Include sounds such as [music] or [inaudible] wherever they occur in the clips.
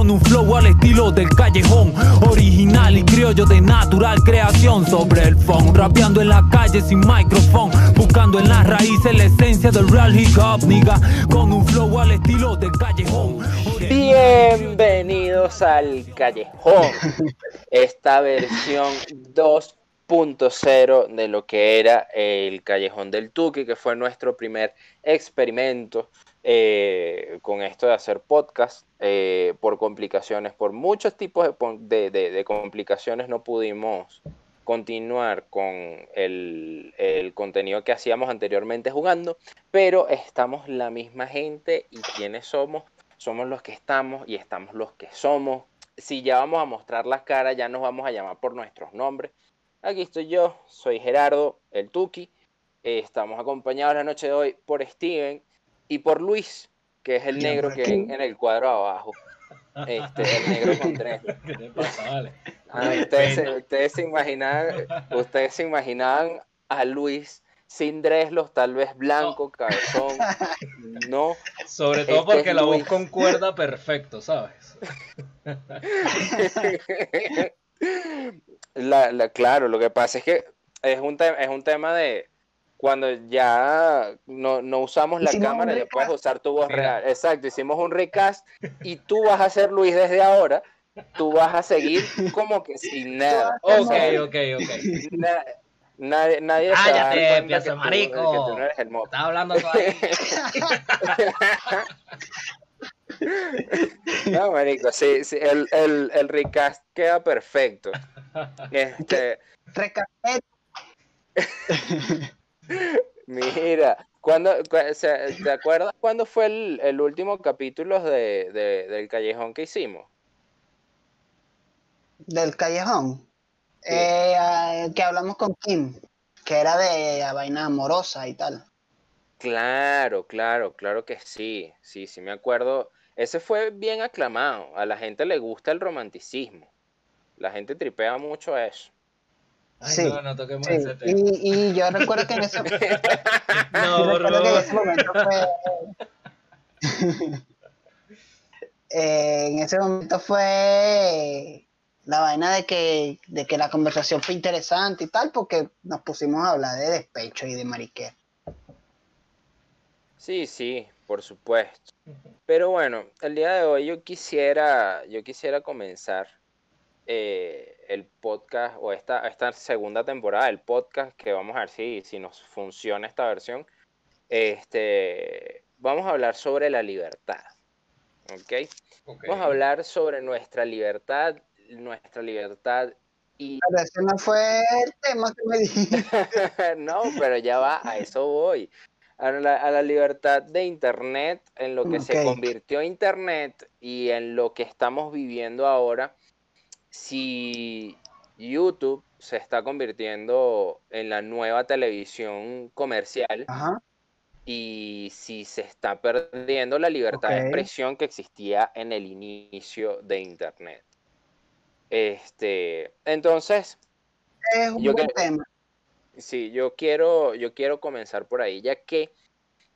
con un flow al estilo del callejón, original y criollo de natural creación. Sobre el phone, rapeando en la calle sin micrófono, buscando en las raíces la esencia del real hip hop, nigga, con un flow al estilo del callejón. Bienvenidos al callejón, [laughs] esta versión 2 cero de lo que era el Callejón del Tuque, que fue nuestro primer experimento eh, con esto de hacer podcast. Eh, por complicaciones, por muchos tipos de, complicaciones, no pudimos continuar con el, el, contenido que hacíamos anteriormente jugando, pero estamos la misma gente y quienes somos, somos los que estamos y estamos los que somos. Si ya vamos a mostrar las caras, ya nos vamos a llamar por nuestros nombres. Aquí estoy yo, soy Gerardo, el Tuki. Eh, estamos acompañados la noche de hoy por Steven y por Luis, que es el negro que ven en el cuadro abajo. Este, el negro con tres. [laughs] ¿Qué te pasa, vale? Ah, ustedes, se imaginaban, ustedes se imaginaban a Luis sin dreslos, tal vez blanco, cabezón. [laughs] No. Sobre todo este porque la voz concuerda perfecto, ¿sabes? [laughs] La, claro, lo que pasa es que es un, es un tema de cuando ya no, usamos la cámara, ya puedes usar tu voz real. Exacto, hicimos un recast y tú vas a ser Luis desde ahora. Tú vas a seguir como que sin nada. Ok, ok, ok. nadie, nadie Cállate, pieza marico. que tú no eres el Estás hablando todavía. [laughs] No, marico, sí, sí el, el, el, recast queda perfecto. [laughs] Este... Mira, cuando, ¿te acuerdas cuándo fue el, el último capítulo de, de, del Callejón que hicimos? Del Callejón. Eh, que hablamos con Kim, que era de vaina amorosa y tal. Claro, claro, claro que sí. Sí, sí me acuerdo ese fue bien aclamado. A la gente le gusta el romanticismo. La gente tripea mucho eso. Sí, no, no toquemos ese tema. Y, yo recuerdo que en ese, [laughs] no, en ese momento fue. [laughs] Eh, en ese momento fue la vaina de que, de que la conversación fue interesante y tal, porque nos pusimos a hablar de despecho y de mariquera. Sí, sí, por supuesto. Pero bueno, el día de hoy yo quisiera, yo quisiera comenzar eh, el podcast o esta, esta segunda temporada del podcast que vamos a ver si, si nos funciona esta versión. Este, vamos a hablar sobre la libertad. ¿ok? Vamos a hablar sobre nuestra libertad, nuestra libertad y... [laughs] Pero ese no fue el tema que me dijiste. [laughs] no, pero ya va, a eso voy a la, libertad de Internet, en lo que se convirtió Internet y en lo que estamos viviendo ahora, si YouTube se está convirtiendo en la nueva televisión comercial y si se está perdiendo la libertad de expresión que existía en el inicio de Internet. Este, entonces, es un buen tema. Sí, yo quiero, yo quiero comenzar por ahí, ya que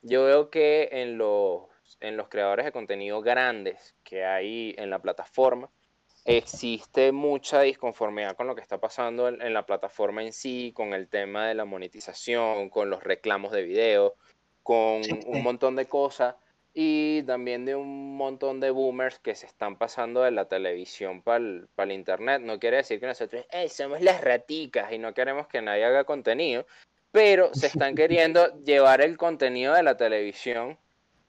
yo veo que en los, en los creadores de contenido grandes que hay en la plataforma, existe mucha disconformidad con lo que está pasando en, la plataforma en sí, con el tema de la monetización, con los reclamos de video, con un montón de cosas y también de un montón de boomers que se están pasando de la televisión para el, internet. No quiere decir que nosotros somos las raticas y no queremos que nadie haga contenido, pero se [laughs] están queriendo llevar el contenido de la televisión,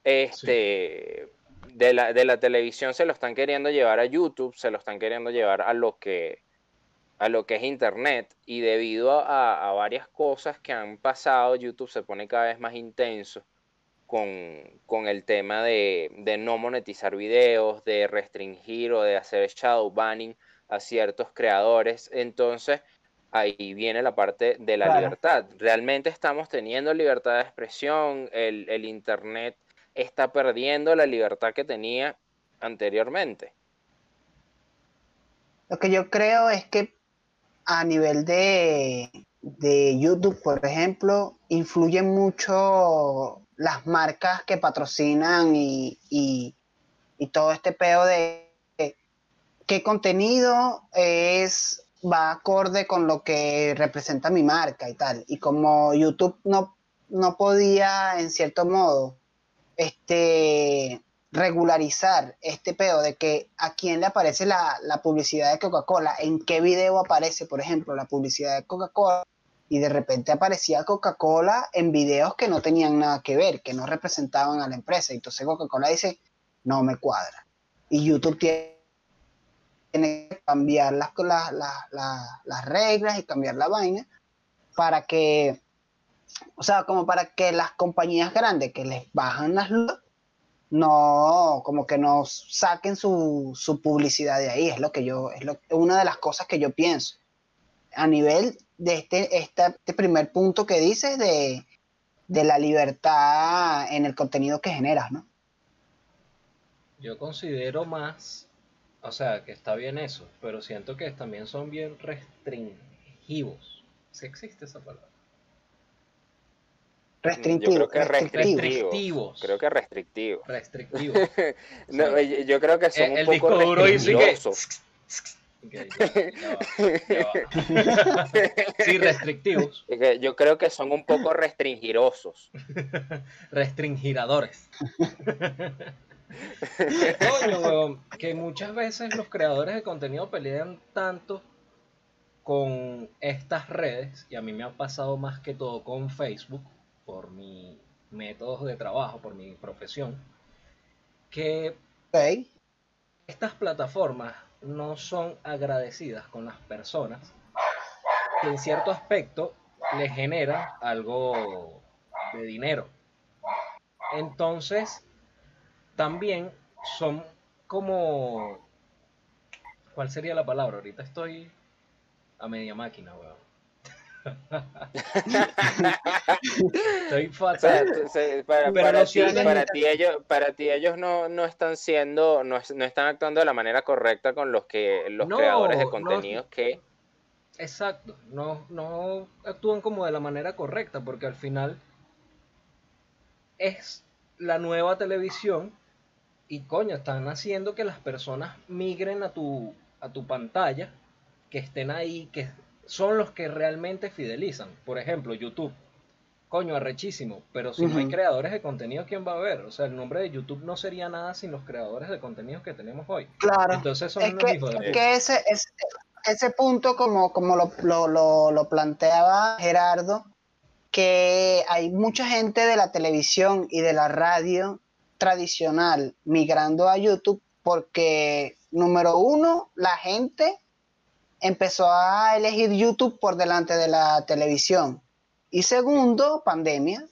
este, de, la, de la televisión se lo están queriendo llevar a YouTube, se lo están queriendo llevar a lo que a lo que es internet y debido a varias cosas que han pasado, YouTube se pone cada vez más intenso con, el tema de, no monetizar videos, de restringir o de hacer shadow banning a ciertos creadores. Entonces, ahí viene la parte de la libertad. Realmente estamos teniendo libertad de expresión, el, el, Internet está perdiendo la libertad que tenía anteriormente. Lo que yo creo es que a nivel de, de YouTube, por ejemplo, influye mucho las marcas que patrocinan y, todo este peo de, qué contenido es va acorde con lo que representa mi marca y tal. Y como YouTube no, no podía, en cierto modo, este, regularizar este pedo de que a quién le aparece la, la publicidad de Coca-Cola, en qué video aparece, por ejemplo, la publicidad de Coca-Cola, y de repente aparecía Coca-Cola en videos que no tenían nada que ver, que no representaban a la empresa. Entonces Coca-Cola dice, no me cuadra. Y YouTube tiene que cambiar las, las reglas y cambiar la vaina para que, o sea, como para que las compañías grandes que les bajan las luces, no, como que no saquen su, su publicidad de ahí. Es lo que yo, es lo, una de las cosas que yo pienso. A nivel de este, este primer punto que dices de, de la libertad en el contenido que generas, ¿no? Yo considero más, o sea, que está bien eso, pero siento que también son bien restringivos. Si existe esa palabra. Restrictivos. [laughs] Yo creo que restrictivos. Creo que restrictivos. Restrictivos. no, yo creo que son un poco restringidosos. sí, restrictivos. Yo creo que son un poco restringirosos. [laughs] Restringiradores. [laughs] que muchas veces los creadores de contenido pelean tanto con estas redes, y a mí me ha pasado más que todo con Facebook, por mi métodos de trabajo, por mi profesión, que estas plataformas no son agradecidas con las personas que en cierto aspecto les genera algo de dinero. Entonces, también son como... ¿Cuál sería la palabra? Ahorita estoy a media máquina, weón. Estoy fatal. para, ti, para, ti, ellos, para ti ellos no, no están siendo, no, no, están actuando de la manera correcta con los que los creadores de contenidos que. Exacto, no, no actúan como de la manera correcta, porque al final es la nueva televisión y coño, están haciendo que las personas migren a tu, a tu pantalla, que estén ahí, que son los que realmente fidelizan. Por ejemplo, YouTube. Coño, arrechísimo. Pero si no hay creadores de contenido, ¿quién va a ver? O sea, el nombre de YouTube no sería nada sin los creadores de contenido que tenemos hoy. Claro. Entonces son es que, que ese, ese, punto, como, como lo, lo, lo planteaba Gerardo, que hay mucha gente de la televisión y de la radio tradicional migrando a YouTube porque, número uno, la gente empezó a elegir YouTube por delante de la televisión. Y segundo, pandemia,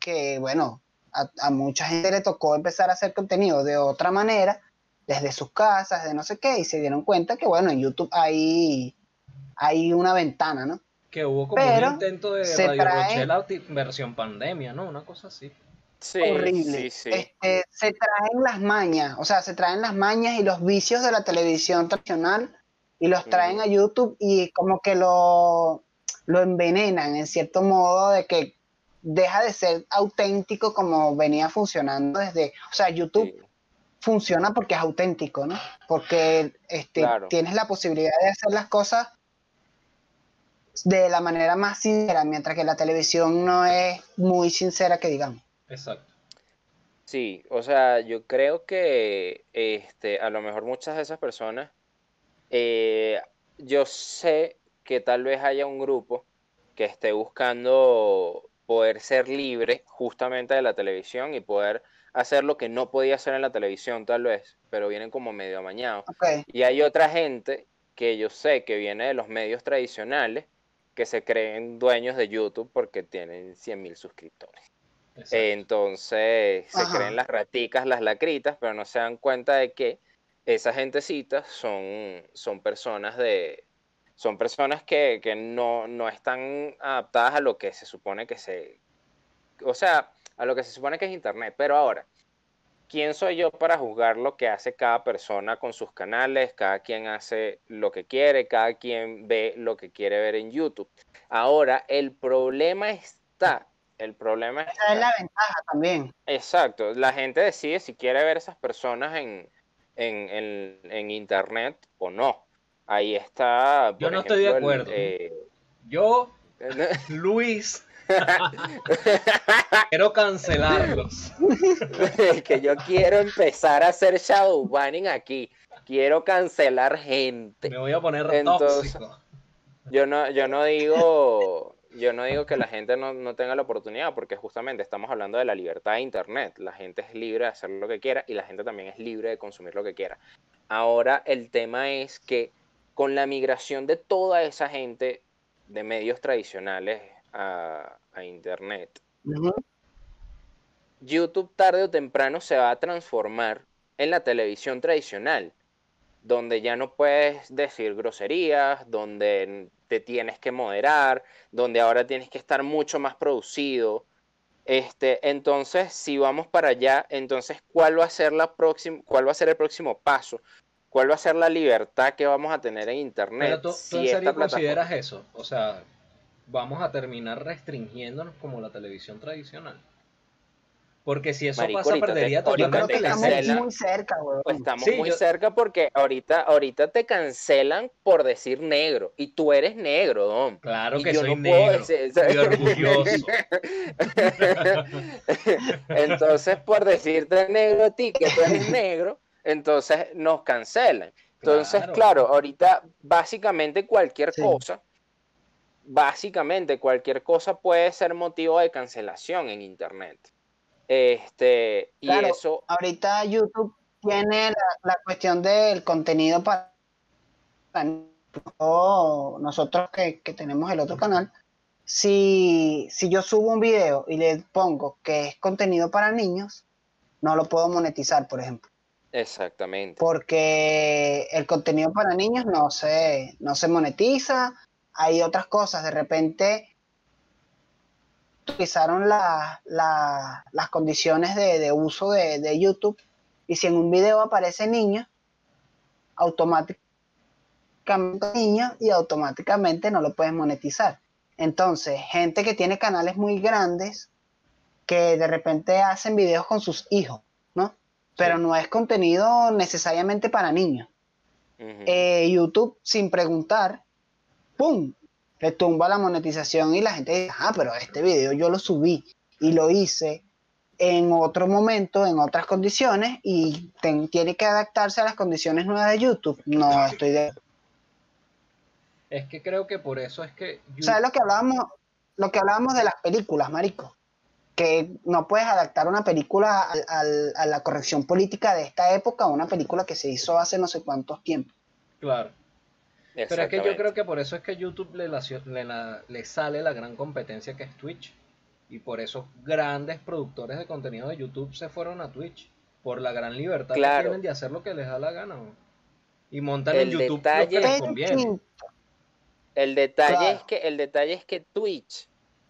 que bueno, a, mucha gente le tocó empezar a hacer contenido de otra manera, desde sus casas, de no sé qué, y se dieron cuenta que bueno, en YouTube hay, hay una ventana, ¿no? Que hubo como un intento de Radio Rochela versión pandemia, ¿no? Una cosa así. Sí, horrible. Este, se traen las mañas, o sea, se traen las mañas y los vicios de la televisión tradicional y los traen a YouTube y como que lo, lo envenenan en cierto modo de que deja de ser auténtico como venía funcionando desde, o sea, YouTube funciona porque es auténtico, ¿no? Porque este, tienes la posibilidad de hacer las cosas de la manera más sincera, mientras que la televisión no es muy sincera que digamos. Exacto. Sí, o sea, yo creo que este, a lo mejor muchas de esas personas eh, yo sé que tal vez haya un grupo que esté buscando poder ser libre justamente de la televisión y poder hacer lo que no podía hacer en la televisión tal vez, pero vienen como medio amañados. Y hay otra gente que yo sé que viene de los medios tradicionales que se creen dueños de YouTube porque tienen 100 mil suscriptores. Entonces se creen las raticas, las lacritas, pero no se dan cuenta de que esa gentecita son, son personas de. Son personas que, no, no, están adaptadas a lo que se supone que se. O sea, a lo que se supone que es internet. Pero ahora, ¿quién soy yo para juzgar lo que hace cada persona con sus canales? Cada quien hace lo que quiere, cada quien ve lo que quiere ver en YouTube. Ahora, el problema está. El problema está. es la ventaja también. Exacto. La gente decide si quiere ver esas personas en, en, en- en internet o no. Ahí está. Yo no estoy de el, acuerdo. eh, Yo, [laughs] Luis, [laughs] quiero cancelarlos. que yo quiero empezar a hacer shadow banning aquí. Quiero cancelar gente. Me voy a poner Entonces- tóxico. Yo no, yo no digo, yo no digo que la gente no, no tenga la oportunidad, porque justamente estamos hablando de la libertad de internet. La gente es libre de hacer lo que quiera y la gente también es libre de consumir lo que quiera. Ahora el tema es que con la migración de toda esa gente de medios tradicionales a, a internet. YouTube tarde o temprano se va a transformar en la televisión tradicional, donde ya no puedes decir groserías, donde te tienes que moderar, donde ahora tienes que estar mucho más producido. Este, entonces, si vamos para allá, entonces, ¿cuál va a ser la próxima, cuál va a ser el próximo paso? ¿Cuál va a ser la libertad que vamos a tener en internet? Pero tú, tú si en serio consideras eso. O sea, vamos a terminar restringiéndonos como la televisión tradicional. Porque si eso Marico, pasa, te- perdería ahorita Yo creo totalmente que te la estamos cancela. muy cerca, weón. Pues estamos Sí, muy yo- cerca porque ahorita, ahorita te cancelan por decir negro y tú eres negro, Dom. Claro Y que yo soy no puedo negro. decir- orgulloso. [laughs] Entonces, por decirte negro a ti, que tú eres negro, entonces nos cancelan. Entonces, Claro. claro, ahorita básicamente cualquier Sí. cosa, básicamente cualquier cosa puede ser motivo de cancelación en internet. Este, y Claro. eso, Ahorita YouTube tiene la, la cuestión del contenido para o nosotros que, que tenemos el otro canal. Si, si yo subo un video y le pongo que es contenido para niños, no lo puedo monetizar, por ejemplo. exactamente. porque el contenido para niños no se, no se monetiza, hay otras cosas, de repente utilizaron la- la- las condiciones de, de uso de, de YouTube y si en un video aparece niño, automáticamente niño y automáticamente no lo puedes monetizar. Entonces, gente que tiene canales muy grandes que de repente hacen videos con sus hijos, ¿no? Pero no es contenido necesariamente para niños. Eh, YouTube, sin preguntar, ¡pum! Le tumba la monetización y la gente dice, ah, pero este video yo lo subí y lo hice en otro momento, en otras condiciones, y ten- tiene que adaptarse a las condiciones nuevas de YouTube. No estoy de... Es que creo que por eso es que O sea, es lo que hablábamos, lo que hablábamos de las películas, marico. Que no puedes adaptar una película al- al- a la corrección política de esta época a una película que se hizo hace no sé cuántos tiempos. Claro. Pero es que yo creo que por eso es que YouTube le, la- le sale la gran competencia que es Twitch. Y por eso grandes productores de contenido de YouTube se fueron a Twitch. Por la gran libertad que tienen de hacer lo que les da la gana. ¿no? Y montan en El YouTube lo detalle- que les conviene. El detalle, Claro. es que, el detalle es que Twitch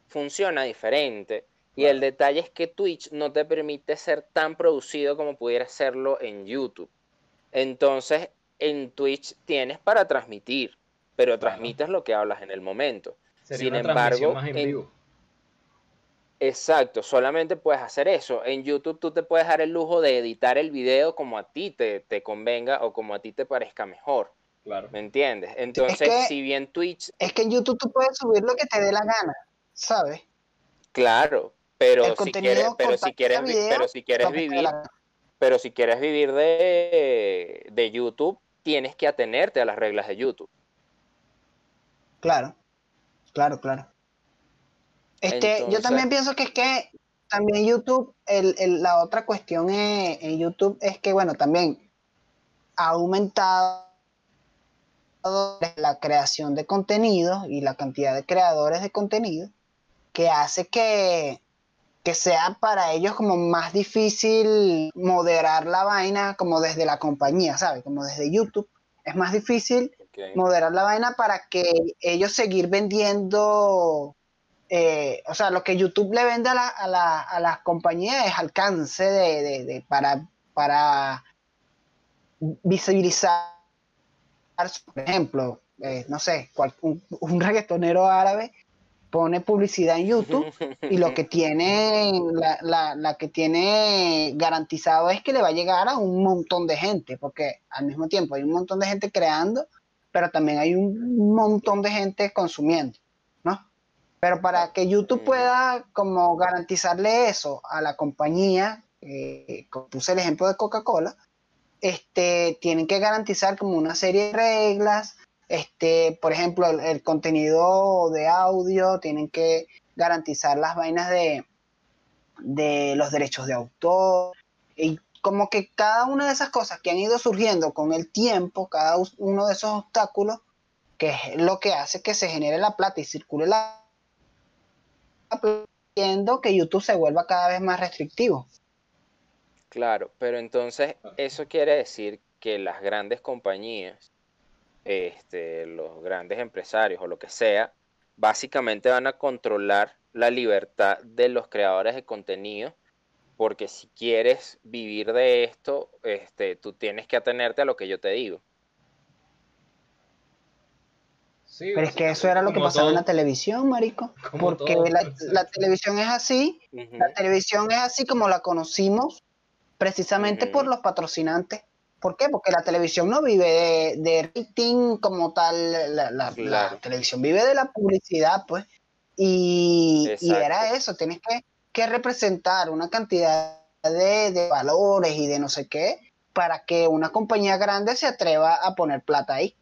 funciona diferente. Y Claro. el detalle es que Twitch no te permite ser tan producido como pudiera serlo en YouTube. Entonces, en Twitch tienes para transmitir, pero transmites lo que hablas en el momento. Sería sin una embargo, transmisión más en en- vivo. Exacto, solamente puedes hacer eso. En YouTube tú te puedes dar el lujo de editar el video como a ti te, te convenga o como a ti te parezca mejor. Claro. ¿Me entiendes? Entonces, que- si bien Twitch, Es que en YouTube tú puedes subir lo que te dé la gana, ¿sabes? claro, pero El si quieres, pero si quieres, video, pero si quieres vivir, pero si quieres vivir de, de YouTube, tienes que atenerte a las reglas de YouTube. Claro, claro, claro. Este, yo también pienso que es que también YouTube, el, el- la otra cuestión en, en YouTube es que, bueno, también ha aumentado la creación de contenido y la cantidad de creadores de contenido que hace que, que sea para ellos como más difícil moderar la vaina como desde la compañía, ¿sabes? Como desde YouTube. Es más difícil moderar la vaina para que ellos seguir vendiendo, eh, o sea, lo que YouTube le vende a, la, a, la- a las compañías es alcance de, de- de- para, para visibilizar, por ejemplo, eh, no sé, cual- un, un [laughs] reggaetonero árabe pone publicidad en YouTube y lo que [laughs] tiene, la, la, que tiene garantizado es que le va a llegar a un montón de gente, porque al mismo tiempo hay un montón de gente creando, pero también hay un montón de gente consumiendo, ¿no? Pero para que YouTube pueda como garantizarle eso a la compañía, eh, puse el ejemplo de Coca-Cola, este, tienen que garantizar como una serie de reglas, este, por ejemplo, el, contenido de audio, tienen que garantizar las vainas de, de los derechos de autor, y como que cada una de esas cosas que han ido surgiendo con el tiempo, cada uno de esos obstáculos, que es lo que hace que se genere la plata y circule la plata, que YouTube se vuelva cada vez más restrictivo. Claro, pero entonces eso quiere decir que las grandes compañías este, los grandes empresarios o lo que sea, básicamente van a controlar la libertad de los creadores de contenido, porque si quieres vivir de esto, este, tú tienes que atenerte a lo que yo te digo. Pero es que eso era lo que pasaba en la televisión, marico. porque la, televisión es así, la televisión es así como la conocimos, precisamente por los patrocinantes. ¿Por qué? Porque la televisión no vive de, rating como tal, la, televisión vive de la publicidad, pues. Y, era eso, tienes que, representar una cantidad de, valores y de no sé qué para que una compañía grande se atreva a poner plata ahí.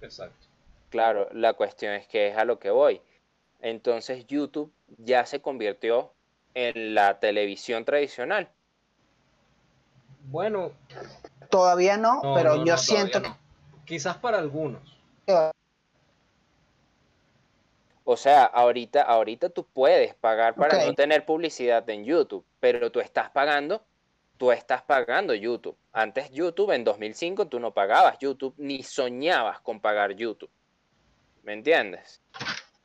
Exacto. Claro, la cuestión es que es a lo que voy. Entonces YouTube ya se convirtió en la televisión tradicional. Bueno, Todavía no, pero yo siento que... Quizás para algunos. O sea, ahorita, ahorita tú puedes pagar para no tener publicidad en YouTube, pero tú estás pagando, tú estás pagando YouTube. Antes YouTube, en 2005, tú no pagabas YouTube, ni soñabas con pagar YouTube. ¿Me entiendes?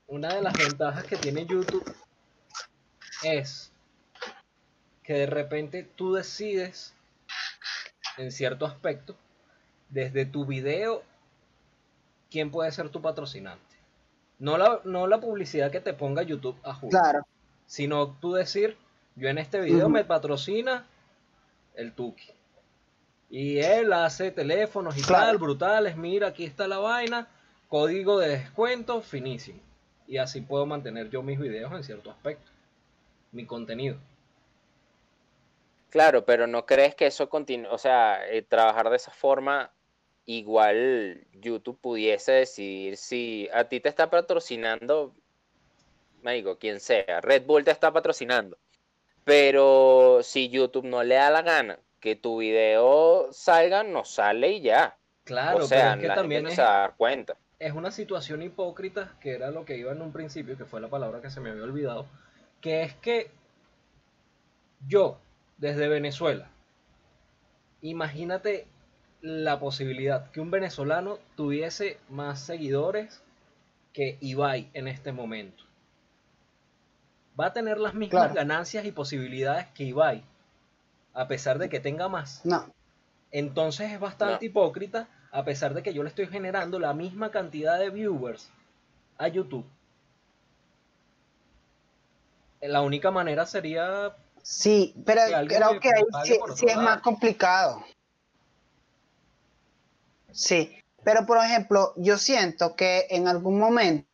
Una de las ventajas que tiene YouTube es que de repente tú decides en cierto aspecto, desde tu video, quién puede ser tu patrocinante. No la, no la publicidad que te ponga YouTube a jugar, claro. sino tú decir, yo en este video me patrocina el Tuki. Y él hace teléfonos y tal, brutales, mira, aquí está la vaina, código de descuento, finísimo. Y así puedo mantener yo mis videos en cierto aspecto, mi contenido. Claro, pero ¿no crees que eso continúe, o sea, eh, trabajar de esa forma, igual YouTube pudiese decidir si a ti te está patrocinando, me digo, quien sea, Red Bull te está patrocinando, pero si YouTube no le da la gana que tu video salga, no sale y ya. Claro, o sea, que también se va a dar cuenta. Es una situación hipócrita, que era lo que iba en un principio, que fue la palabra que se me había olvidado, que es que yo, desde Venezuela. Imagínate la posibilidad que un venezolano tuviese más seguidores que Ibai en este momento. Va a tener las mismas ganancias y posibilidades que Ibai, a pesar de que tenga más. No. Entonces es bastante hipócrita, a pesar de que yo le estoy generando la misma cantidad de viewers a YouTube. La única manera sería Sí, pero creo que ahí sí, es más complicado. Sí, pero por ejemplo, yo siento que en algún momento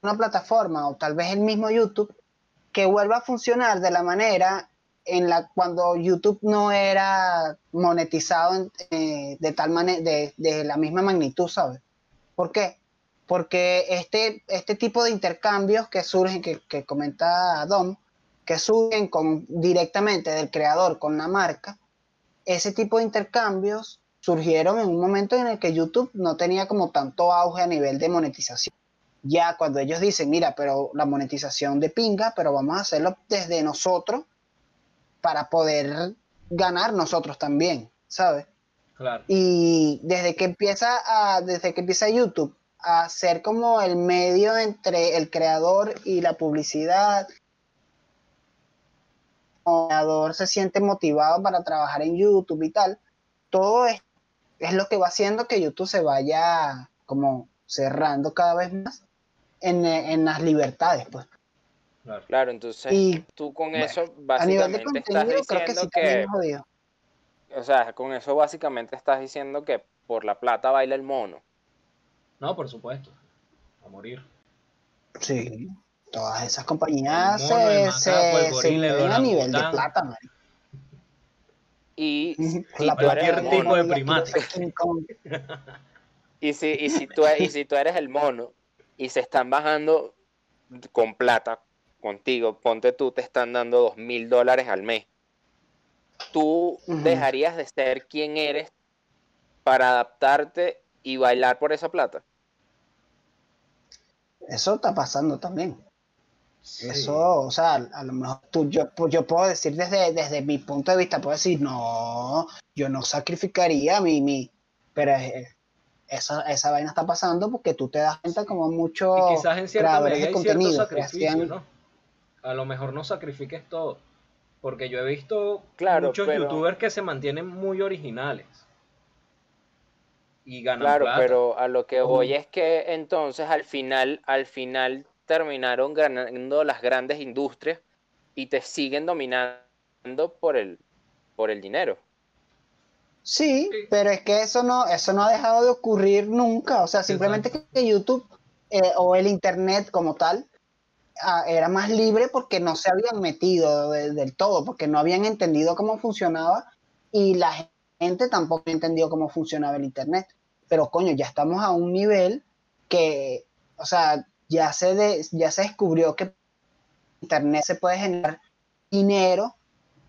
una plataforma o tal vez el mismo YouTube que vuelva a funcionar de la manera en la cuando YouTube no era monetizado eh, de tal manera de, de, la misma magnitud, ¿sabes? ¿Por qué? Porque este, este tipo de intercambios que surgen, que, que comenta Dom, que suben con, directamente del creador con la marca, ese tipo de intercambios surgieron en un momento en el que YouTube no tenía como tanto auge a nivel de monetización. Ya cuando ellos dicen, mira, pero la monetización de pinga, pero vamos a hacerlo desde nosotros para poder ganar nosotros también, ¿sabes? Claro. Y desde que empieza a, desde que empieza YouTube a ser como el medio entre el creador y la publicidad creador se siente motivado para trabajar en YouTube y tal, todo es, es lo que va haciendo que YouTube se vaya como cerrando cada vez más en, en las libertades, pues. Claro. Entonces Y tú con bueno, eso a nivel de básicamente estás contenido, creo que diciendo sí que, o sea, con eso básicamente estás diciendo que por la plata baila el mono. No, por supuesto. A morir. Sí. Todas esas compañías se, se, se mueven a nivel de plata, marico. Y si [laughs] La tú eres cualquier el tipo mono, de primate. [laughs] y si, y si tú, y si tú eres el mono y se están bajando con plata contigo, ponte tú, te están dando dos mil dólares al mes. Tú dejarías de ser quien eres para adaptarte y bailar por esa plata. Eso está pasando también. Sí. Eso, o sea, a lo mejor tú, yo, pues, yo puedo decir desde, desde mi punto de vista, puedo decir, no, yo no sacrificaría mi, mi, pero eh, esa, esa vaina está pasando porque tú te das cuenta como muchos Y quizás en cierta creadores medida de hay cierto contenido que sacrificio, hacían, ¿no? A lo mejor no sacrifiques todo. Porque yo he visto Claro, muchos pero- youtubers que se mantienen muy originales. Y ganan Claro, plata. pero a lo que voy es que entonces al final, al final terminaron ganando las grandes industrias y te siguen dominando por el, por el dinero. Sí, Sí. pero es que eso no, eso no ha dejado de ocurrir nunca. O sea, simplemente que, que YouTube eh, o el Internet como tal ah, era más libre porque no se habían metido de- del todo, porque no habían entendido cómo funcionaba y la gente tampoco había entendido cómo funcionaba el Internet. Pero coño, ya estamos a un nivel que, o sea, ya se, de- ya se descubrió que Internet se puede generar dinero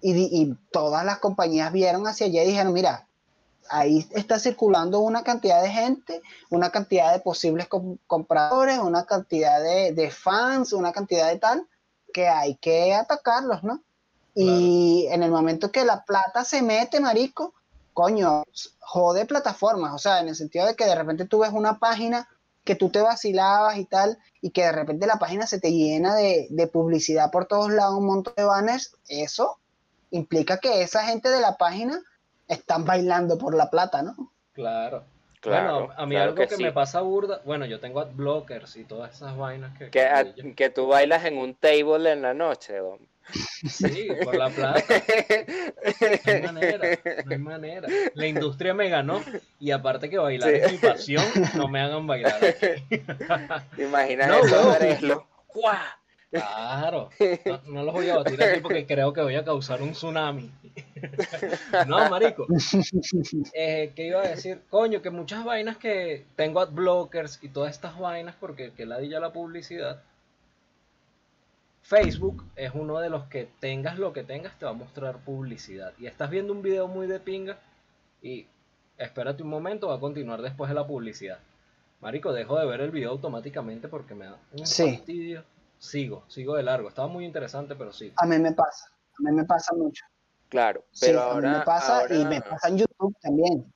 y, todas las compañías vieron hacia allá y dijeron, mira, ahí está circulando una cantidad de gente, una cantidad de posibles com- compradores, una cantidad de, de fans, una cantidad de tal, que hay que atacarlos, ¿no? Y en el momento que la plata se mete, marico, coño, jode plataformas, o sea, en el sentido de que de repente tú ves una página que tú te vacilabas y tal, y que de repente la página se te llena de, de publicidad por todos lados, un montón de banners, eso implica que esa gente de la página están bailando por la plata, ¿no? Claro. Claro, bueno, a mí claro algo que, sí. me pasa burda, bueno, yo tengo adblockers y todas esas vainas que... Que, a- que- que tú bailas en un table en la noche, don. Sí, por la plata. No hay manera, no hay manera. La industria me ganó y aparte que bailar Sí. es mi pasión, no me hagan bailar. Imagina No, eso. Claro, no, no los voy a batir aquí porque creo que voy a causar un tsunami. No, marico. Eh, ¿Qué iba a decir? Coño, que muchas vainas que tengo adblockers y todas estas vainas porque que ladilla la publicidad. Facebook es uno de los que tengas lo que tengas te va a mostrar publicidad. Y estás viendo un video muy de pinga y espérate un momento, va a continuar después de la publicidad. Marico, dejo de ver el video automáticamente porque me da un Sí. fastidio. Sigo, sigo de largo. Estaba muy interesante, pero sigo. A mí me pasa, a mí me pasa mucho. Claro, Sí, pero a mí ahora, me pasa y ahora- me pasa en YouTube también.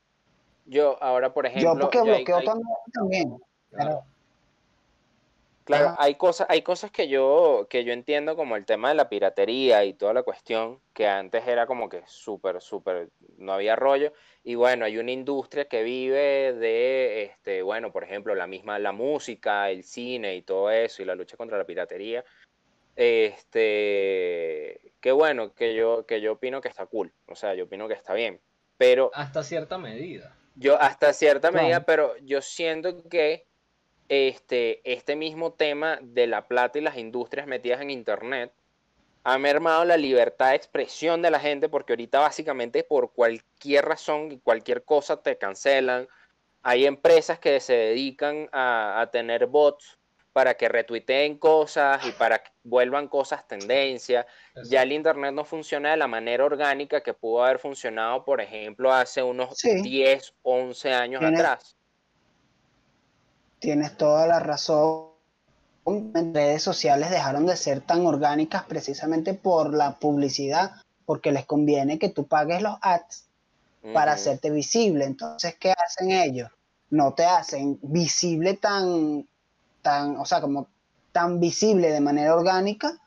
yo ahora, por ejemplo, Yo porque hay- bloqueo hay- también. Pero, Claro, Ajá. hay cosas, hay cosas que yo, que yo entiendo como el tema de la piratería y toda la cuestión, que antes era como que súper, súper, no había rollo. Y bueno, hay una industria que vive de, este, bueno, por ejemplo, la misma, la música, el cine y todo eso, y la lucha contra la piratería. Este, que bueno, que yo, que yo opino que está cool. O sea, yo opino que está bien. Pero Hasta cierta medida. yo hasta cierta Claro. medida, pero yo siento que este, este mismo tema de la plata y las industrias metidas en internet ha mermado la libertad de expresión de la gente porque ahorita básicamente por cualquier razón y cualquier cosa te cancelan. Hay empresas que se dedican a, a tener bots para que retuiteen cosas y para que vuelvan cosas tendencia. Ya el internet no funciona de la manera orgánica que pudo haber funcionado, por ejemplo, hace unos Sí. 10, 11 años atrás. Tienes toda la razón. Las redes sociales dejaron de ser tan orgánicas precisamente por la publicidad, porque les conviene que tú pagues los ads para hacerte visible. Entonces, ¿qué hacen ellos? No te hacen visible tan, tan, o sea, como tan visible de manera orgánica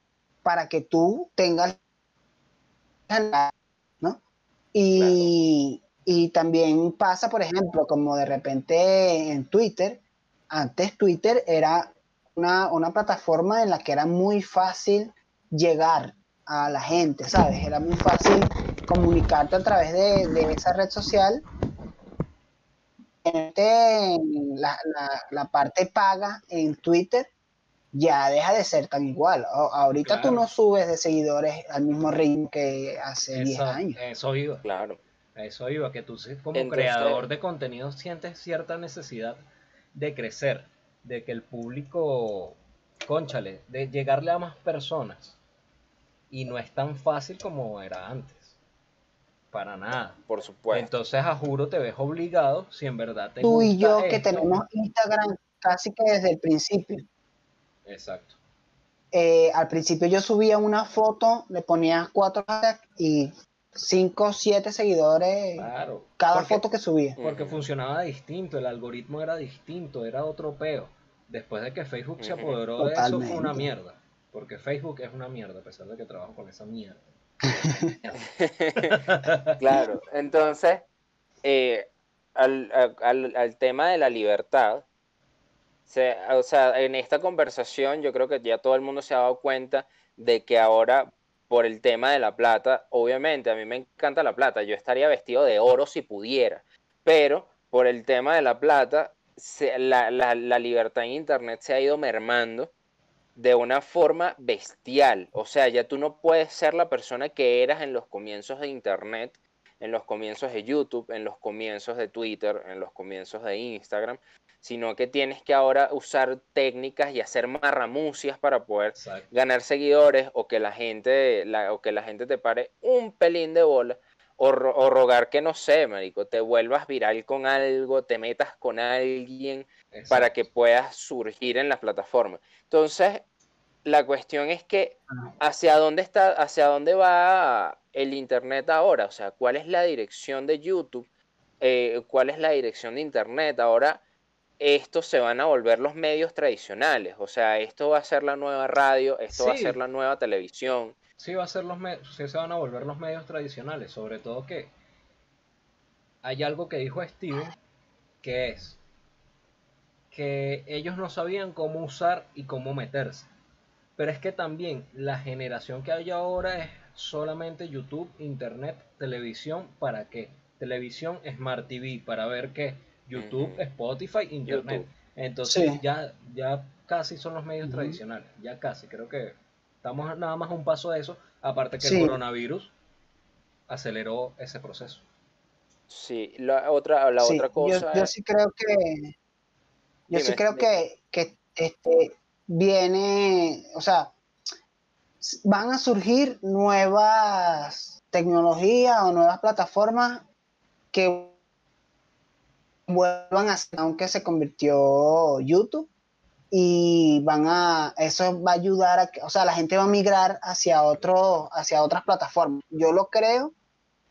para que tú tengas, ¿no? Y, y también pasa, por ejemplo, como de repente en Twitter, antes Twitter era una, una plataforma en la que era muy fácil llegar a la gente, ¿sabes? Era muy fácil comunicarte a través de, de esa red social. En la, la- la parte paga en Twitter ya deja de ser tan igual. Ahorita tú Claro. no subes de seguidores al mismo ritmo que hace 10 Eso, años. eso iba. Claro. A Eso iba, que tú como Entonces- creador de contenido sientes cierta necesidad de crecer, de que el público, conchale, de llegarle a más personas. Y no es tan fácil como era antes. Para nada. Por supuesto. Entonces, a juro, te ves obligado, si en verdad te Tú y yo que tenemos Instagram casi que desde el principio. Exacto. eh, al principio yo subía una foto, le ponía cuatro hashtags y cinco o siete seguidores Claro. cada porque, foto que subía. Porque funcionaba funcionaba distinto, el algoritmo era distinto, era otro peo. Después de que Facebook se apoderó de eso, fue una mierda. Porque Facebook es una mierda, a pesar de que trabajo con esa mierda. [laughs] Claro, entonces, eh, al, al- al tema de la libertad, se- o sea, en esta conversación yo creo que ya todo el mundo se ha dado cuenta de que ahora, por el tema de la plata, obviamente a mí me encanta la plata, yo estaría vestido de oro si pudiera, pero por el tema de la plata, la- la libertad en Internet se ha ido mermando de una forma bestial. O sea, ya tú no puedes ser la persona que eras en los comienzos de Internet, en los comienzos de YouTube, en los comienzos de Twitter, en los comienzos de Instagram, sino que tienes que ahora usar técnicas y hacer marramucias para poder Exacto. ganar seguidores o que la gente, la- o que la gente te pare un pelín de bola o, ro- o rogar que no sé, marico, te vuelvas viral con algo, te metas con alguien para que puedas surgir en la plataforma. Entonces, la cuestión es que hacia dónde está, hacia dónde va el internet ahora, o sea, cuál es la dirección de YouTube, Eh, cuál es la dirección de internet. Ahora, estos se van a volver los medios tradicionales, o sea, esto va a ser la nueva radio, esto va a ser la nueva televisión. Sí, va a ser los sí se van a volver los medios tradicionales, sobre todo que hay algo que dijo Steven, que es que ellos no sabían cómo usar y cómo meterse. Pero es que también la generación que hay ahora es solamente YouTube, Internet, televisión, ¿para qué? Televisión, Smart TV, para ver qué? YouTube, Ujú. Spotify, Internet. YouTube. Entonces Sí. ya, ya casi son los medios tradicionales, ya casi, creo que estamos nada más a un paso de eso, aparte que Sí. el coronavirus aceleró ese proceso. Sí, la otra, la Sí, otra yo- cosa yo, es- sí creo que yo sí creo dime. que, que este viene, o sea, van a surgir nuevas tecnologías o nuevas plataformas que vuelvan a ser, aunque se convirtió YouTube y van a eso va a ayudar a que, o sea, la gente va a migrar hacia otro hacia otras plataformas. Yo lo creo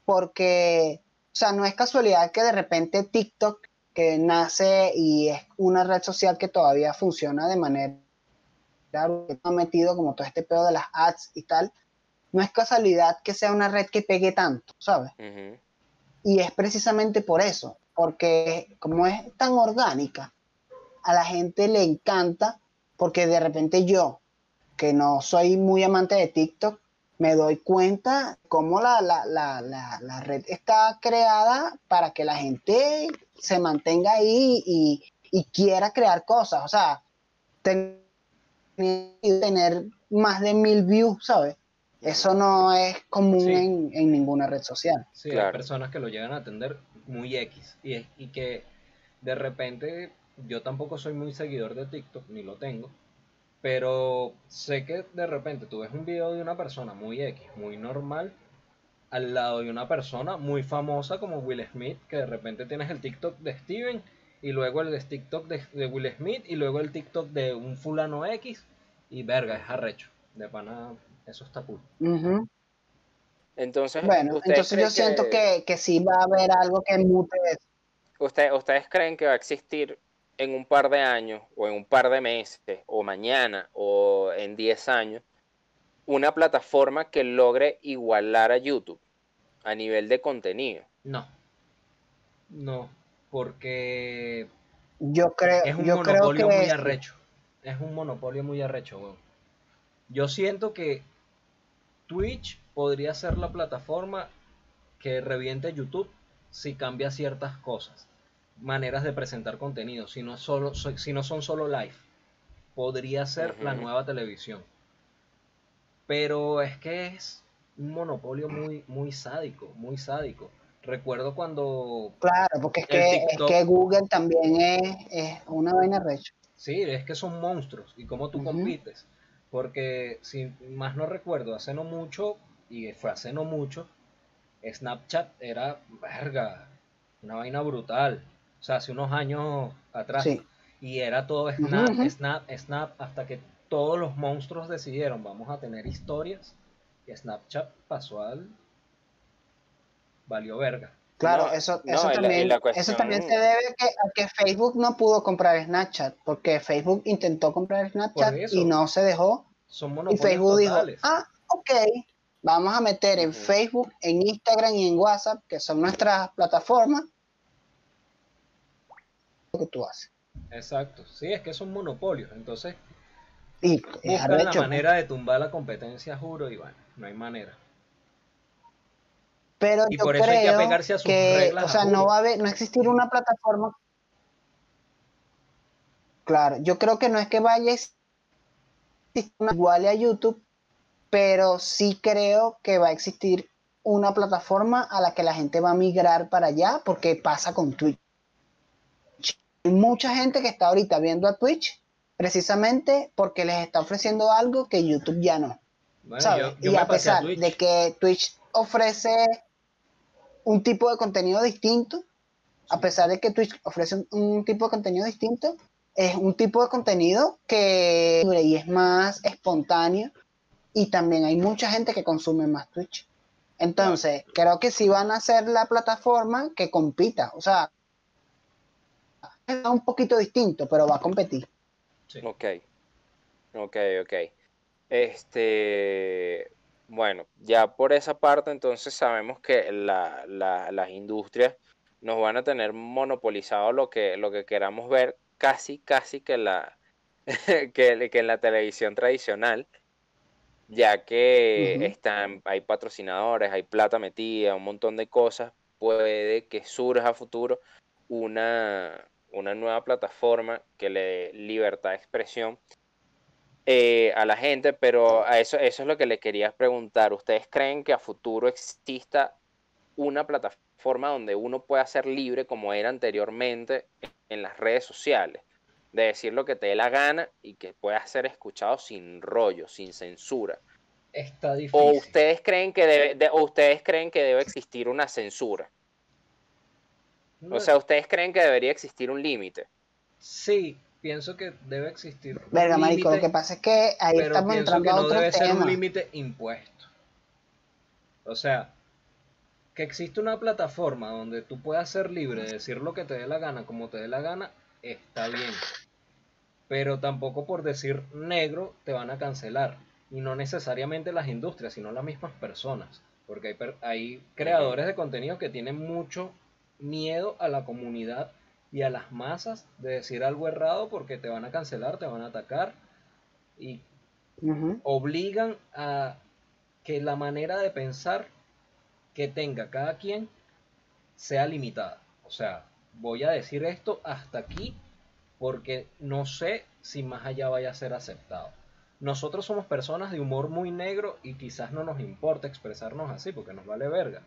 porque o sea, no es casualidad que de repente TikTok, que nace y es una red social que todavía funciona de manera, claro, que está metido como todo este pedo de las ads y tal, no es casualidad que sea una red que pegue tanto, ¿sabes? Y es precisamente por eso, porque como es tan orgánica, a la gente le encanta, porque de repente yo, que no soy muy amante de TikTok, me doy cuenta cómo la, la, la, la, la red está creada para que la gente se mantenga ahí y, y quiera crear cosas. O sea, ten- tener más de mil views, ¿sabes? Eso no es común Sí. en, en ninguna red social. Sí, hay Claro. personas que lo llegan a atender muy X y, es- y que de repente yo tampoco soy muy seguidor de TikTok, ni lo tengo, pero sé que de repente tú ves un video de una persona muy X, muy normal, al lado de una persona muy famosa como Will Smith, que de repente tienes el TikTok de Steven y luego el de TikTok de, de Will Smith y luego el TikTok de un fulano X y verga, es arrecho. De pana, eso está cool. Entonces, Bueno, ¿ustedes entonces yo creen siento que, que sí va a haber algo que mute eso. Usted- ¿Ustedes creen que va a existir en un par de años, o en un par de meses, o mañana, o en 10 años, una plataforma que logre igualar a YouTube a nivel de contenido? No. No, porque Yo creo, es un yo creo monopolio muy que arrecho. es un monopolio muy arrecho, weón. Yo siento que Twitch podría ser la plataforma que reviente YouTube si cambia ciertas cosas, maneras de presentar contenido, si no, solo, si no son solo live. Podría ser la nueva televisión. Pero es que es un monopolio muy, muy sádico, muy sádico. Recuerdo cuando Claro, porque es que, es que Google también es, es una vaina recha. Sí, es que son monstruos y cómo tú Ujú. compites. Porque si más no recuerdo, hace no mucho, y fue hace no mucho, Snapchat era, verga, una vaina brutal. O sea, hace unos años atrás. Sí. Y era todo Snap. Snap, Snap, hasta que todos los monstruos decidieron, vamos a tener historias. Y Snapchat pasó al... Valió verga. Claro, No, eso, no, eso, la- también, la eso cuestión- también se debe que, a que Facebook no pudo comprar Snapchat, porque Facebook intentó comprar Snapchat y no se dejó. Son Y monopolios Facebook dijo, totales. ah, ok, vamos a meter en. Facebook, en Instagram y en WhatsApp, que son nuestras plataformas, lo que tú haces. Exacto. Sí, es que son monopolios. Entonces, Y es buscan la manera de tumbar la competencia, juro, bueno, no hay manera. Pero Y yo por eso hay que creo apegarse a sus que, reglas o sea, no va a haber, no existir una plataforma. Claro, yo creo que no es que vaya a existir una igual a YouTube, pero sí creo que va a existir una plataforma a la que la gente va a migrar para allá, porque pasa con Twitch. Hay mucha gente que está ahorita viendo a Twitch precisamente porque les está ofreciendo algo que YouTube ya no. Bueno, ¿sabes? yo, yo y a pesar de que Twitch ofrece un tipo de contenido distinto, a pesar de que Twitch ofrece un, un tipo de contenido distinto, es un tipo de contenido que y es más espontáneo y también hay mucha gente que consume más Twitch. Entonces, creo que sí van a ser la plataforma que compita, o sea, es un poquito distinto, pero va a competir. Sí. Ok, ok, ok. Este, bueno, ya por esa parte entonces sabemos que la- la- las industrias nos van a tener monopolizado lo que, lo que queramos ver casi, casi que la, [laughs] que, que en la televisión tradicional, ya que están, hay patrocinadores, hay plata metida, un montón de cosas, puede que surja a futuro una, una nueva plataforma que le dé libertad de expresión eh, a la gente, pero a eso, eso es lo que le quería preguntar. ¿Ustedes creen que a futuro exista una plataforma donde uno pueda ser libre como era anteriormente en las redes sociales? De decir lo que te dé la gana y que pueda ser escuchado sin rollo, sin censura. Está difícil. ¿O ustedes creen que debe, de- o ustedes creen que debe existir una censura? No, O sea, ¿ustedes creen que debería existir un límite? sí, pienso que debe existir. Verga, marico, lo que pasa es que ahí pero estamos pienso entrando que a no otro debe ser un límite impuesto. O sea, que existe una plataforma donde tú puedas ser libre de decir lo que te dé la gana, como te dé la gana, está bien. Pero tampoco por decir negro te van a cancelar. Y no necesariamente las industrias, sino las mismas personas. Porque hay, hay creadores de contenido que tienen mucho miedo a la comunidad y a las masas de decir algo errado porque te van a cancelar, te van a atacar. Y obligan a que la manera de pensar que tenga cada quien sea limitada. O sea, voy a decir esto hasta aquí porque no sé si más allá vaya a ser aceptado. Nosotros somos personas de humor muy negro y quizás no nos importa expresarnos así porque nos vale verga.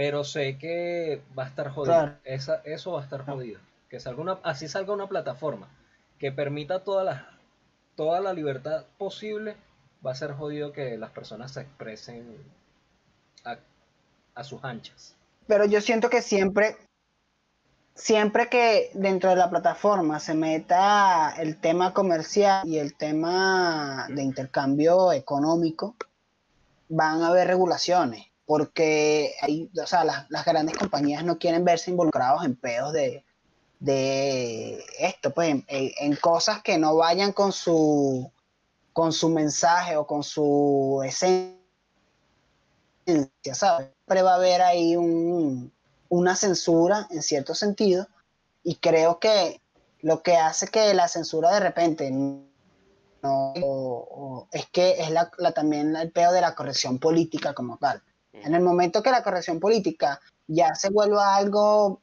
Pero sé que va a estar jodido. Claro. Esa, eso va a estar jodido. Que salga una, así salga una plataforma que permita toda la, toda la libertad posible, va a ser jodido que las personas se expresen a, a sus anchas. Pero yo siento que siempre, siempre que dentro de la plataforma se meta el tema comercial y el tema de intercambio económico, van a haber regulaciones, porque hay, o sea, las, las grandes compañías no quieren verse involucrados en pedos de, de esto, pues, en, en- cosas que no vayan con su, con su mensaje o con su esencia, ¿sabes? Siempre va a haber ahí un, una censura en cierto sentido y creo que lo que hace que la censura de repente no, es que es la, también el peor de la corrección política como tal. En el momento que la corrección política ya se vuelva algo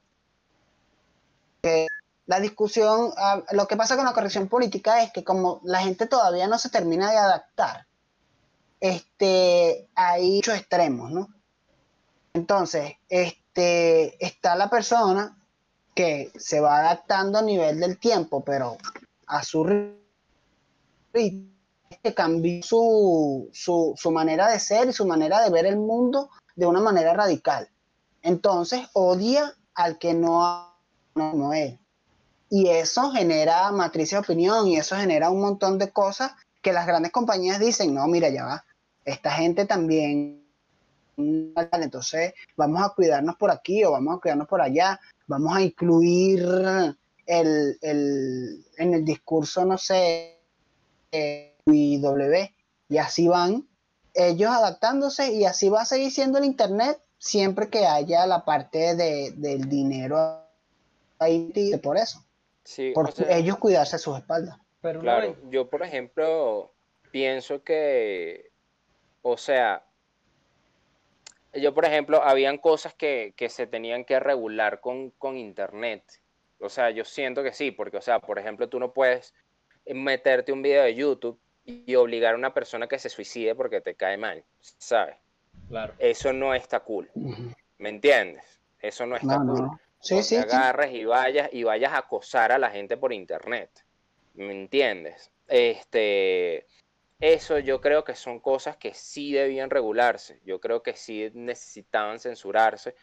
que la discusión, ah, lo que pasa con la corrección política es que como la gente todavía no se termina de adaptar, este, hay muchos extremos, ¿no? Entonces, este, está la persona que se va adaptando a nivel del tiempo, pero a su ritmo, que cambió su, su, manera de ser y su manera de ver el mundo de una manera radical. Entonces, odia al que no, no, es. Y eso genera matriz de opinión y eso genera un montón de cosas que las grandes compañías dicen, no, mira, ya va, esta gente también entonces vamos a cuidarnos por aquí o vamos a cuidarnos por allá, vamos a incluir el, en el discurso, no sé, eh, W, y así van ellos adaptándose y así va a seguir siendo el Internet siempre que haya la parte de, del dinero ahí por eso. Sí, por ellos cuidarse sus espaldas. Pero claro, yo por ejemplo pienso que, o sea, yo, por ejemplo, habían cosas que, se tenían que regular con, Internet. O sea, yo siento que sí, porque, o sea, por ejemplo, tú no puedes meterte un video de YouTube y obligar a una persona que se suicide porque te cae mal, ¿sabes? Claro. Eso no está cool. ¿Me entiendes? Eso no está cool. Sí, sí, agarres y vayas y vayas a acosar a la gente por internet. ¿Me entiendes? Este, eso yo creo que son cosas que sí debían regularse, yo creo que sí necesitaban censurarse,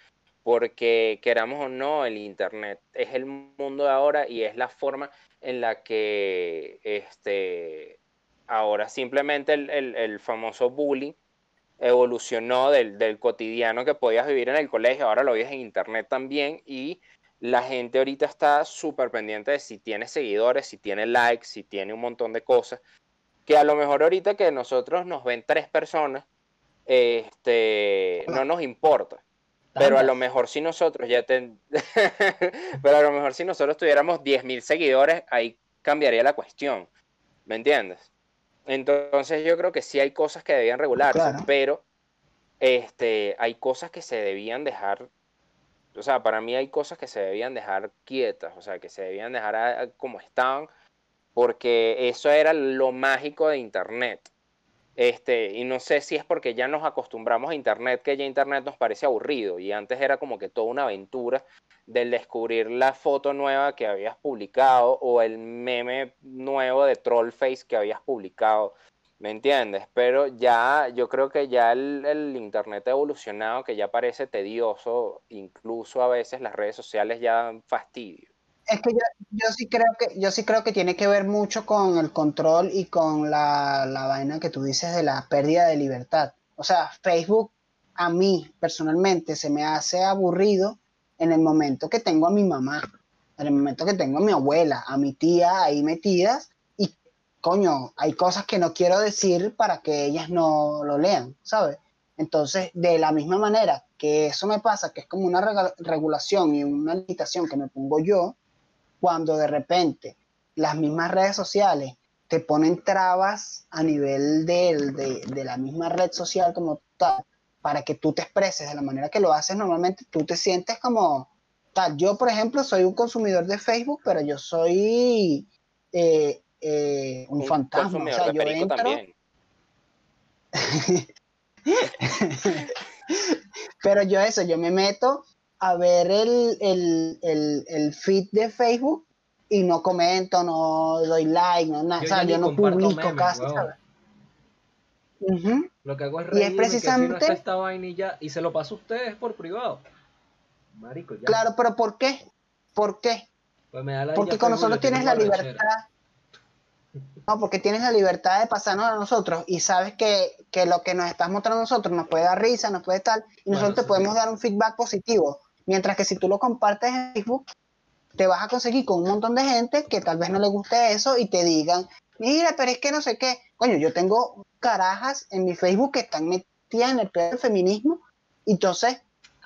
porque queramos o no, el Internet es el mundo de ahora y es la forma en la que este, ahora simplemente el, famoso bullying evolucionó del, del, cotidiano que podías vivir en el colegio, ahora lo vives en Internet también y la gente ahorita está súper pendiente de si tiene seguidores, si tiene likes, si tiene un montón de cosas que a lo mejor ahorita que nosotros nos ven tres personas, este, no nos importa. Pero a lo mejor si nosotros ya ten... [laughs] pero a lo mejor si nosotros tuviéramos 10.000 seguidores, ahí cambiaría la cuestión. ¿Me entiendes? Entonces yo creo que sí hay cosas que debían regularse, pero este, hay cosas que se debían dejar, o sea, para mí hay cosas que se debían dejar quietas, o sea, que se debían dejar como estaban porque eso era lo mágico de Internet. Este, y no sé si es porque ya nos acostumbramos a Internet, que ya Internet nos parece aburrido, y antes era como que toda una aventura del descubrir la foto nueva que habías publicado o el meme nuevo de Trollface que habías publicado. ¿Me entiendes? Pero ya yo creo que ya el, el, Internet ha evolucionado, que ya parece tedioso, incluso a veces las redes sociales ya dan fastidio. Es que yo, sí creo que yo sí creo que tiene que ver mucho con el control y con la, la vaina que tú dices de la pérdida de libertad. O sea, Facebook a mí personalmente se me hace aburrido en el momento que tengo a mi mamá, en el momento que tengo a mi abuela, a mi tía ahí metidas y coño, hay cosas que no quiero decir para que ellas no lo lean, ¿sabes? Entonces, de la misma manera que eso me pasa, que es como una regulación y una limitación que me pongo yo, cuando de repente las mismas redes sociales te ponen trabas a nivel de, de, la misma red social como tal, para que tú te expreses de la manera que lo haces normalmente, tú te sientes como tal. Yo, por ejemplo, soy un consumidor de Facebook, pero yo soy eh, eh, un, fantasma. O sea, yo entro... [laughs] [laughs] pero yo eso, yo me meto a ver el, el, feed de Facebook y no comento, no doy like, no nada, yo, o sea, yo no publico casi, ¿sabes? Lo que hago es reír, y es precisamente esta vainilla y se lo paso a ustedes por privado. Marico, ya. Claro, pero ¿por qué? ¿Por qué? Pues me da la porque con nosotros tienes la libertad. No, porque tienes la libertad de pasarnos a nosotros y sabes que, que, lo que nos estás mostrando a nosotros nos puede dar risa, nos puede estar, y nosotros te podemos dar un feedback positivo. Mientras que si tú lo compartes en Facebook, te vas a conseguir con un montón de gente que tal vez no le guste eso y te digan, mira, pero es que no sé qué. Coño, yo tengo carajas en mi Facebook que están metidas en el pedo del feminismo. Y entonces,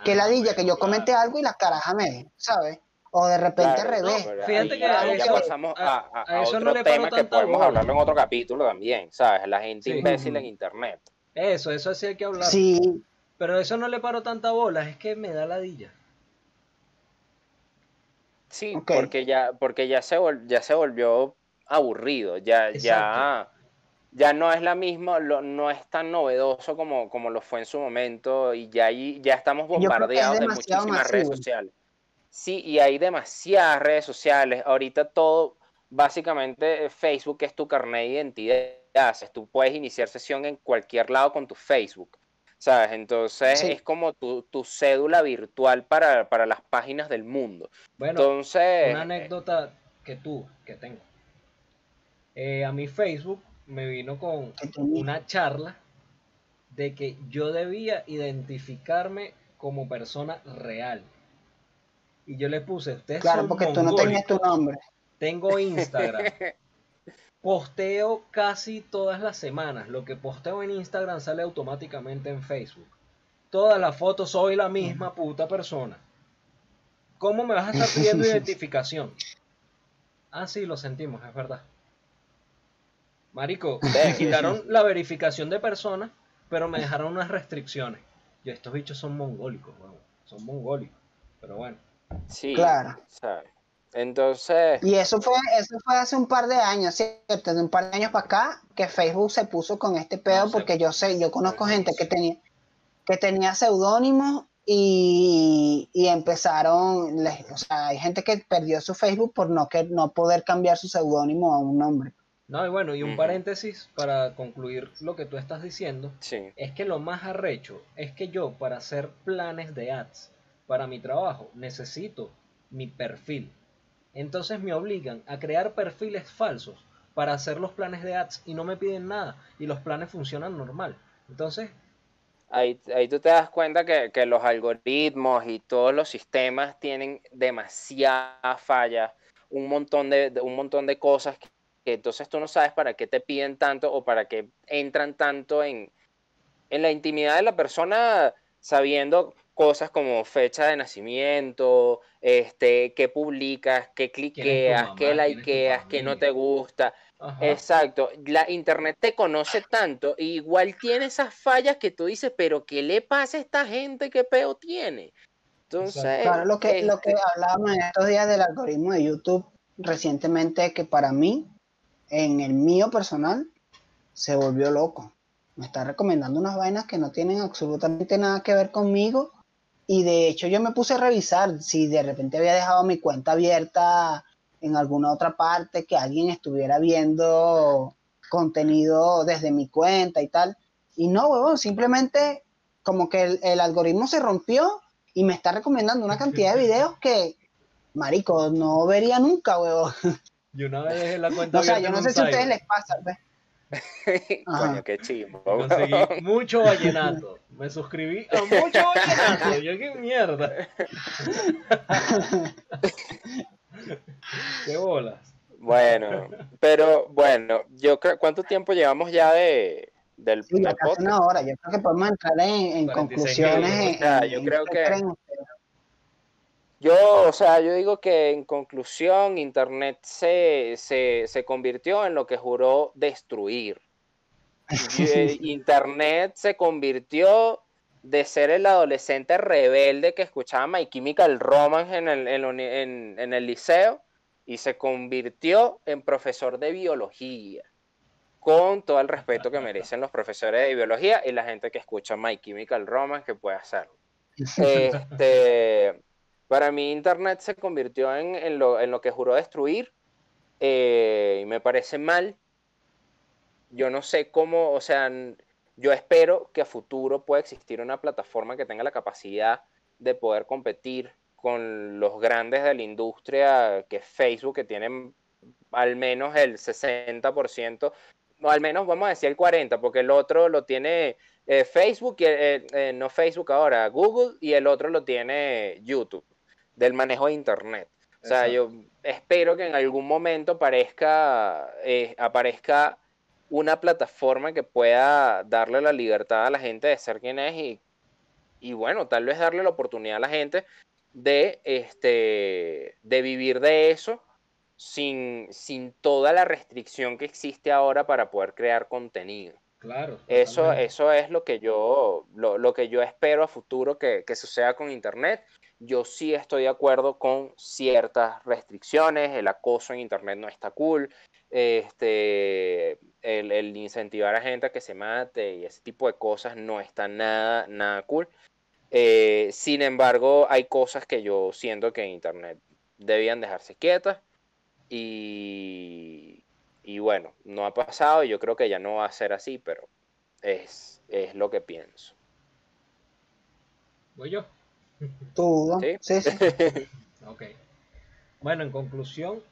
qué ah, ladilla que yo comente algo y las carajas me, ¿sabes? O de repente Claro, al revés. Fíjate ahí que a ya eso- pasamos a, a- a- no otro tema que podemos bola. hablarlo en otro capítulo también, ¿sabes? La gente Sí. imbécil en internet. Eso, eso sí hay que hablar. Sí, Pero eso no le paro tanta bola, es que me da ladilla. Sí, porque ya, porque ya se vol- ya se volvió aburrido, ya, ya, Exacto. ya no es la misma, lo- no es tan novedoso como, como lo fue en su momento, y ya ya estamos es bombardeados de muchísimas redes sociales. Sí, y hay demasiadas redes sociales. Ahorita todo, básicamente, eh, Facebook es tu carnet de identidad. Tú puedes iniciar sesión en cualquier lado con tu Facebook. ¿Sabes? Entonces Sí. es como tu, tu cédula virtual para, para las páginas del mundo. Bueno, Entonces, una anécdota que tú, que tengo. Eh, a mi Facebook me vino con una charla de que yo debía identificarme como persona real. Y yo le puse, ustedes Claro, son porque tú no tenías tu nombre. Tengo Instagram. [laughs] Posteo casi todas las semanas. Lo que posteo en Instagram sale automáticamente en Facebook. Todas las fotos soy la misma puta persona. ¿Cómo me vas a estar pidiendo [laughs] identificación? Ah, sí, lo sentimos, es verdad. Marico, [laughs] me quitaron la verificación de persona, pero me dejaron unas restricciones. Yo, estos bichos son mongólicos, weón. Son mongólicos. Pero bueno. sí, Claro. ¿sabes? Entonces, Y eso fue, eso fue hace un par de años, ¿cierto? De un par de años para acá, que Facebook se puso con este pedo, No sé. porque yo sé, yo conozco gente que tenía, que tenía seudónimos y, y empezaron, les- o sea, hay gente que perdió su Facebook por no, que, no poder cambiar su seudónimo a un nombre. No, y bueno, y un paréntesis para concluir lo que tú estás diciendo. sí, Es que lo más arrecho es que yo para hacer planes de ads para mi trabajo necesito mi perfil. Entonces me obligan a crear perfiles falsos para hacer los planes de ads y no me piden nada y los planes funcionan normal. Entonces, ahí, ahí tú te das cuenta que, que los algoritmos y todos los sistemas tienen demasiadas fallas, un montón de, un montón de cosas que, que entonces tú no sabes para qué te piden tanto o para qué entran tanto en, en la intimidad de la persona sabiendo cosas como fecha de nacimiento, este, qué publicas, qué cliqueas, mamá? qué ¿Quién es likeas, qué no te gusta. ajá, Exacto, la internet te conoce tanto, y igual tiene esas fallas que tú dices, pero ¿qué le pasa a esta gente? ¿Qué peo tiene? Entonces, Claro, lo que, lo que este, hablábamos en estos días del algoritmo de YouTube recientemente, que para mí, en el mío personal, se volvió loco. Me está recomendando unas vainas que no tienen absolutamente nada que ver conmigo. Y de hecho yo me puse a revisar si de repente había dejado mi cuenta abierta en alguna otra parte, que alguien estuviera viendo contenido desde mi cuenta y tal. Y no, huevón, simplemente como que el, el algoritmo se rompió y me está recomendando una cantidad de videos que, marico, no vería nunca, huevón. y una vez dejé la cuenta O sea, abierta yo no sé si a ustedes les pasa, pues. [laughs] Coño, qué chimbo. Conseguí mucho vallenato. Me suscribí a mucho vallenato. Yo qué mierda. [laughs] qué bolas. Bueno, pero bueno, yo creo, ¿cuánto tiempo llevamos ya de, del, Sí, del podcast? una hora. Yo creo que podemos entrar en, en 46 conclusiones. minutos. en- O sea, en- yo en creo qué que-. Yo, o sea, yo digo que en conclusión, Internet se, se, se convirtió en lo que juró destruir. [laughs] Eh, Internet se convirtió de ser el adolescente rebelde que escuchaba My Chemical Romance en el, en el liceo y se convirtió en profesor de biología. Con todo el respeto que merecen los profesores de biología y la gente que escucha My Chemical Romance que puede hacerlo. [laughs] Este, para mí Internet se convirtió en, en lo, en lo que juró destruir eh, y me parece mal. Yo no sé cómo, o sea, yo espero que a futuro pueda existir una plataforma que tenga la capacidad de poder competir con los grandes de la industria, que es Facebook, que tienen al menos el 60%, o al menos vamos a decir el 40%, porque el otro lo tiene eh, Facebook, y, eh, eh, no Facebook ahora, Google, y el otro lo tiene YouTube, del manejo de Internet. O sea, yo espero que en algún momento aparezca, eh, aparezca una plataforma que pueda darle la libertad a la gente de ser quien es y, y bueno, tal vez darle la oportunidad a la gente de, este, de vivir de eso sin, sin toda la restricción que existe ahora para poder crear contenido. Claro. Eso, eso es lo que yo, lo, que yo espero a futuro que, que, suceda con Internet. Yo sí estoy de acuerdo con ciertas restricciones, el acoso en Internet no está cool, este, el, el, incentivar a gente a que se mate y ese tipo de cosas no está nada, nada cool. Eh, sin embargo, hay cosas que yo siento que en Internet debían dejarse quietas y, y bueno, no ha pasado y yo creo que ya no va a ser así, pero es, es lo que pienso. ¿Voy yo? Tú, sí. sí, [laughs] ok. Bueno, en conclusión,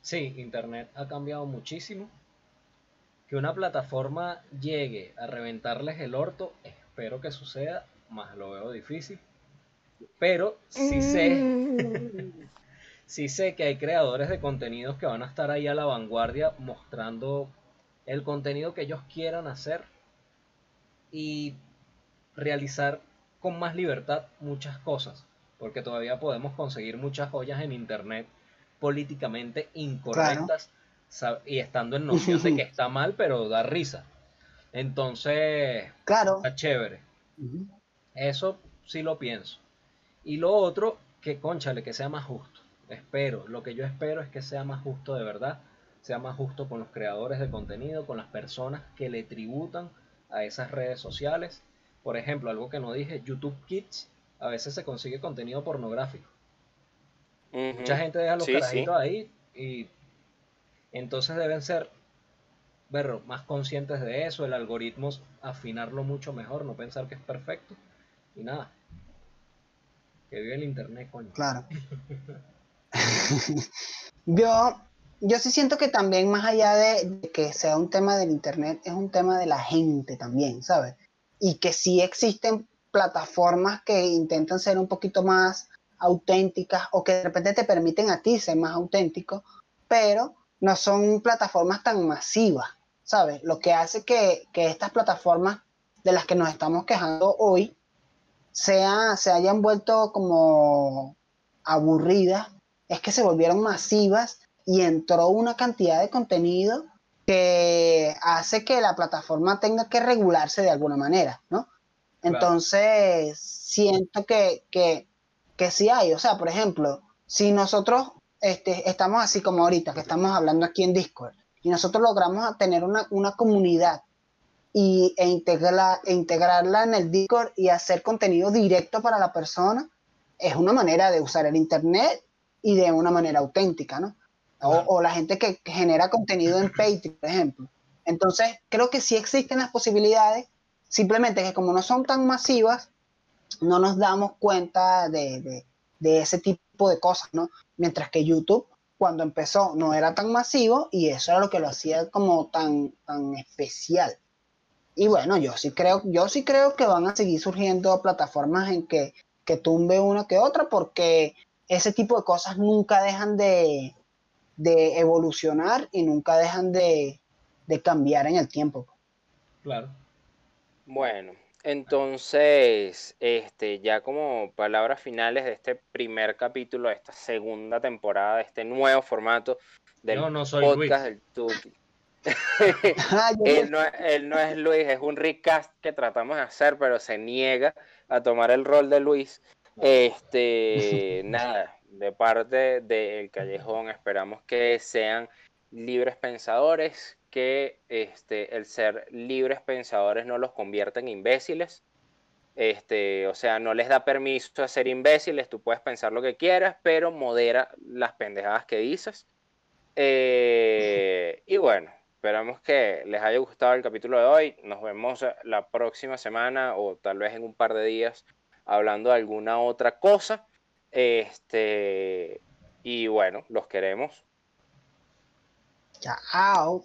sí, Internet ha cambiado muchísimo. Que una plataforma llegue a reventarles el orto, espero que suceda, más lo veo difícil. Pero sí sé, mm. [laughs] sí sé que hay creadores de contenidos que van a estar ahí a la vanguardia mostrando el contenido que ellos quieran hacer y realizar con más libertad muchas cosas, porque todavía podemos conseguir muchas joyas en internet políticamente incorrectas y estando en noción de que está mal, pero da risa. Entonces, claro. está chévere. Eso sí lo pienso. Y lo otro, que conchale, que sea más justo espero, lo que yo espero es que sea más justo de verdad, sea más justo con los creadores de contenido, con las personas que le tributan a esas redes sociales. Por ejemplo, algo que no dije, YouTube Kids, a veces se consigue contenido pornográfico. Mucha gente deja los carajitos ahí y entonces deben ser ver, más conscientes de eso, el algoritmo afinarlo mucho mejor, no pensar que es perfecto y nada. Que vive el internet, coño. Claro. [laughs] [laughs] yo, yo sí siento que también más allá de, que sea un tema del Internet, es un tema de la gente también, ¿sabes? Y que sí existen plataformas que intentan ser un poquito más auténticas o que de repente te permiten a ti ser más auténtico, pero no son plataformas tan masivas, ¿sabes? Lo que hace que, que estas plataformas de las que nos estamos quejando hoy sea, se hayan vuelto como aburridas es que se volvieron masivas y entró una cantidad de contenido que hace que la plataforma tenga que regularse de alguna manera, ¿no? Entonces, siento que, que, que sí hay, o sea, por ejemplo, si nosotros este, estamos así como ahorita, que estamos hablando aquí en Discord, y nosotros logramos tener una, comunidad y, e, integrarla, e integrarla en el Discord y hacer contenido directo para la persona, es una manera de usar el Internet y de una manera auténtica, ¿no? O, la gente que genera contenido en Patreon, por ejemplo. Entonces, creo que sí existen las posibilidades, simplemente que como no son tan masivas, no nos damos cuenta de, ese tipo de cosas, ¿no? Mientras que YouTube, cuando empezó, no era tan masivo y eso era lo que lo hacía como tan, tan especial. Y bueno, yo sí creo, yo sí creo que van a seguir surgiendo plataformas en que, que tumbe una que otra, porque ese tipo de cosas nunca dejan de, evolucionar y nunca dejan de, cambiar en el tiempo. Claro. Bueno, entonces, este, ya como palabras finales de este primer capítulo de esta segunda temporada, de este nuevo formato del podcast del Tuki. [laughs] [laughs] Ah, él, no, él, no, es Luis, es un recast que tratamos de hacer, pero se niega a tomar el rol de Luis. Este, [laughs] nada, de parte del Callejón esperamos que sean libres pensadores, que este, el ser libres pensadores no los convierta en imbéciles. Este, o sea, no les da permiso a ser imbéciles, tú puedes pensar lo que quieras, pero modera las pendejadas que dices. Eh, y bueno, esperamos que les haya gustado el capítulo de hoy. Nos vemos la próxima semana o tal vez en un par de días hablando de alguna otra cosa. Este, y bueno, los queremos. Chao.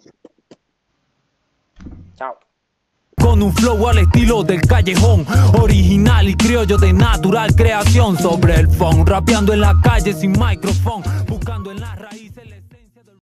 Chao. Con un flow al estilo del callejón, original y criollo de natural creación sobre el phone, rapeando en la calle sin micrófono, buscando en la raíz.